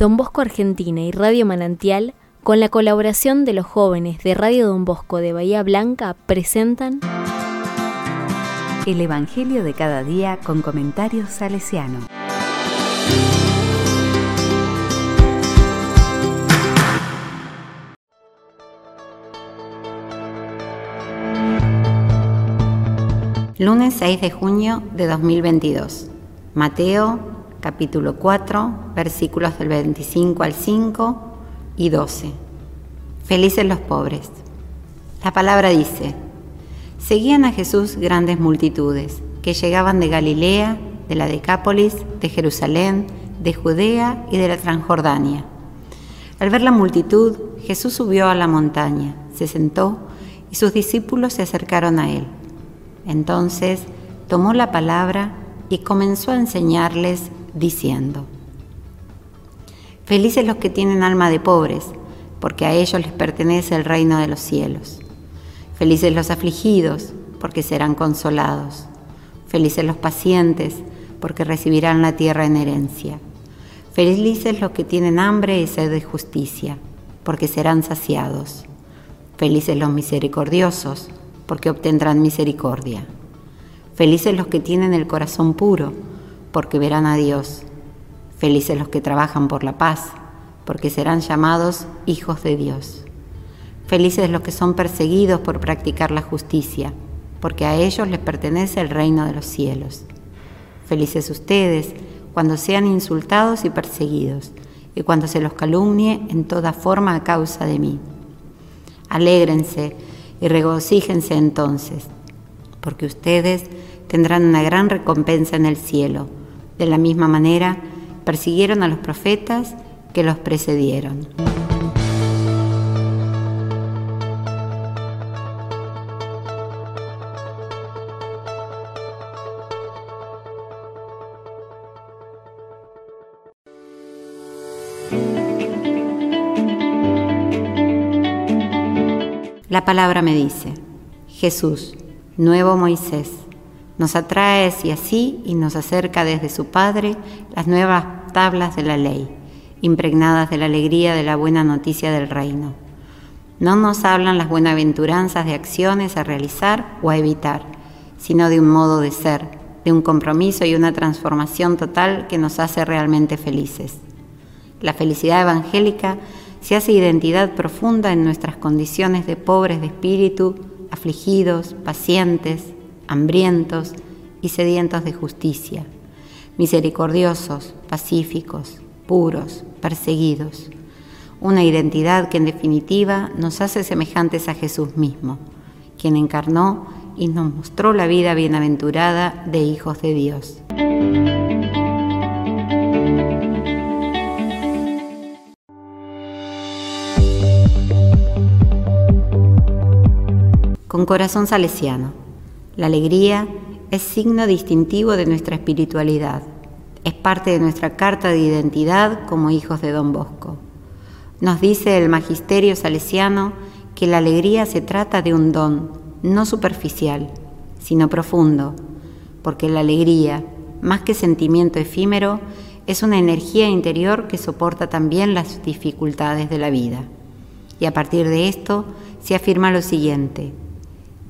Don Bosco Argentina y Radio Manantial, con la colaboración de los jóvenes de Radio Don Bosco de Bahía Blanca, presentan El Evangelio de cada día con comentarios salesiano. Lunes 6 de junio de 2022. Mateo capítulo 4, versículos del 25 al 5 y 12. Felices los pobres. La palabra dice, seguían a Jesús grandes multitudes que llegaban de Galilea, de la Decápolis, de Jerusalén, de Judea y de la Transjordania. Al ver la multitud, Jesús subió a la montaña, se sentó y sus discípulos se acercaron a él. Entonces tomó la palabra y comenzó a enseñarles diciendo, Felices los que tienen alma de pobres, porque a ellos les pertenece el reino de los cielos. Felices los afligidos, porque serán consolados. Felices los pacientes, porque recibirán la tierra en herencia. Felices los que tienen hambre y sed de justicia, porque serán saciados. Felices los misericordiosos, porque obtendrán misericordia. Felices los que tienen el corazón puro, porque verán a Dios. Felices los que trabajan por la paz, porque serán llamados hijos de Dios. Felices los que son perseguidos por practicar la justicia, porque a ellos les pertenece el reino de los cielos. Felices ustedes cuando sean insultados y perseguidos, y cuando se los calumnie en toda forma a causa de mí. Alégrense y regocíjense entonces, porque ustedes tendrán una gran recompensa en el cielo de la misma manera, persiguieron a los profetas que los precedieron. La palabra me dice, Jesús, nuevo Moisés nos atrae hacia sí y nos acerca desde su Padre las nuevas tablas de la ley, impregnadas de la alegría de la buena noticia del reino. No nos hablan las buenaventuranzas de acciones a realizar o a evitar, sino de un modo de ser, de un compromiso y una transformación total que nos hace realmente felices. La felicidad evangélica se hace identidad profunda en nuestras condiciones de pobres de espíritu, afligidos, pacientes, hambrientos y sedientos de justicia, misericordiosos, pacíficos, puros, perseguidos. Una identidad que en definitiva nos hace semejantes a Jesús mismo, quien encarnó y nos mostró la vida bienaventurada de hijos de Dios. Con corazón salesiano. La alegría es signo distintivo de nuestra espiritualidad. Es parte de nuestra carta de identidad como hijos de Don Bosco. Nos dice el magisterio salesiano que la alegría se trata de un don, no superficial, sino profundo, porque la alegría, más que sentimiento efímero, es una energía interior que soporta también las dificultades de la vida. Y a partir de esto se afirma lo siguiente,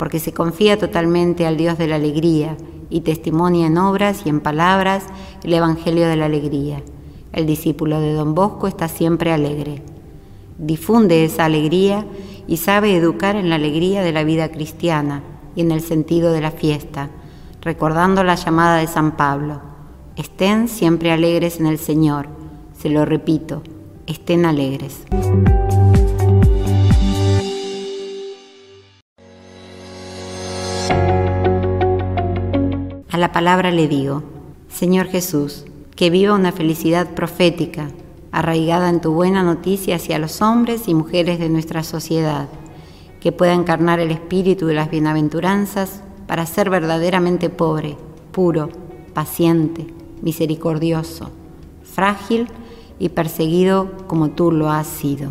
porque se confía totalmente al Dios de la alegría y testimonia en obras y en palabras el Evangelio de la alegría. El discípulo de Don Bosco está siempre alegre. Difunde esa alegría y sabe educar en la alegría de la vida cristiana y en el sentido de la fiesta, recordando la llamada de San Pablo. Estén siempre alegres en el Señor. Se lo repito, estén alegres. La palabra le digo, Señor Jesús, que viva una felicidad profética, arraigada en tu buena noticia hacia los hombres y mujeres de nuestra sociedad, que pueda encarnar el espíritu de las bienaventuranzas para ser verdaderamente pobre, puro, paciente, misericordioso, frágil y perseguido como tú lo has sido.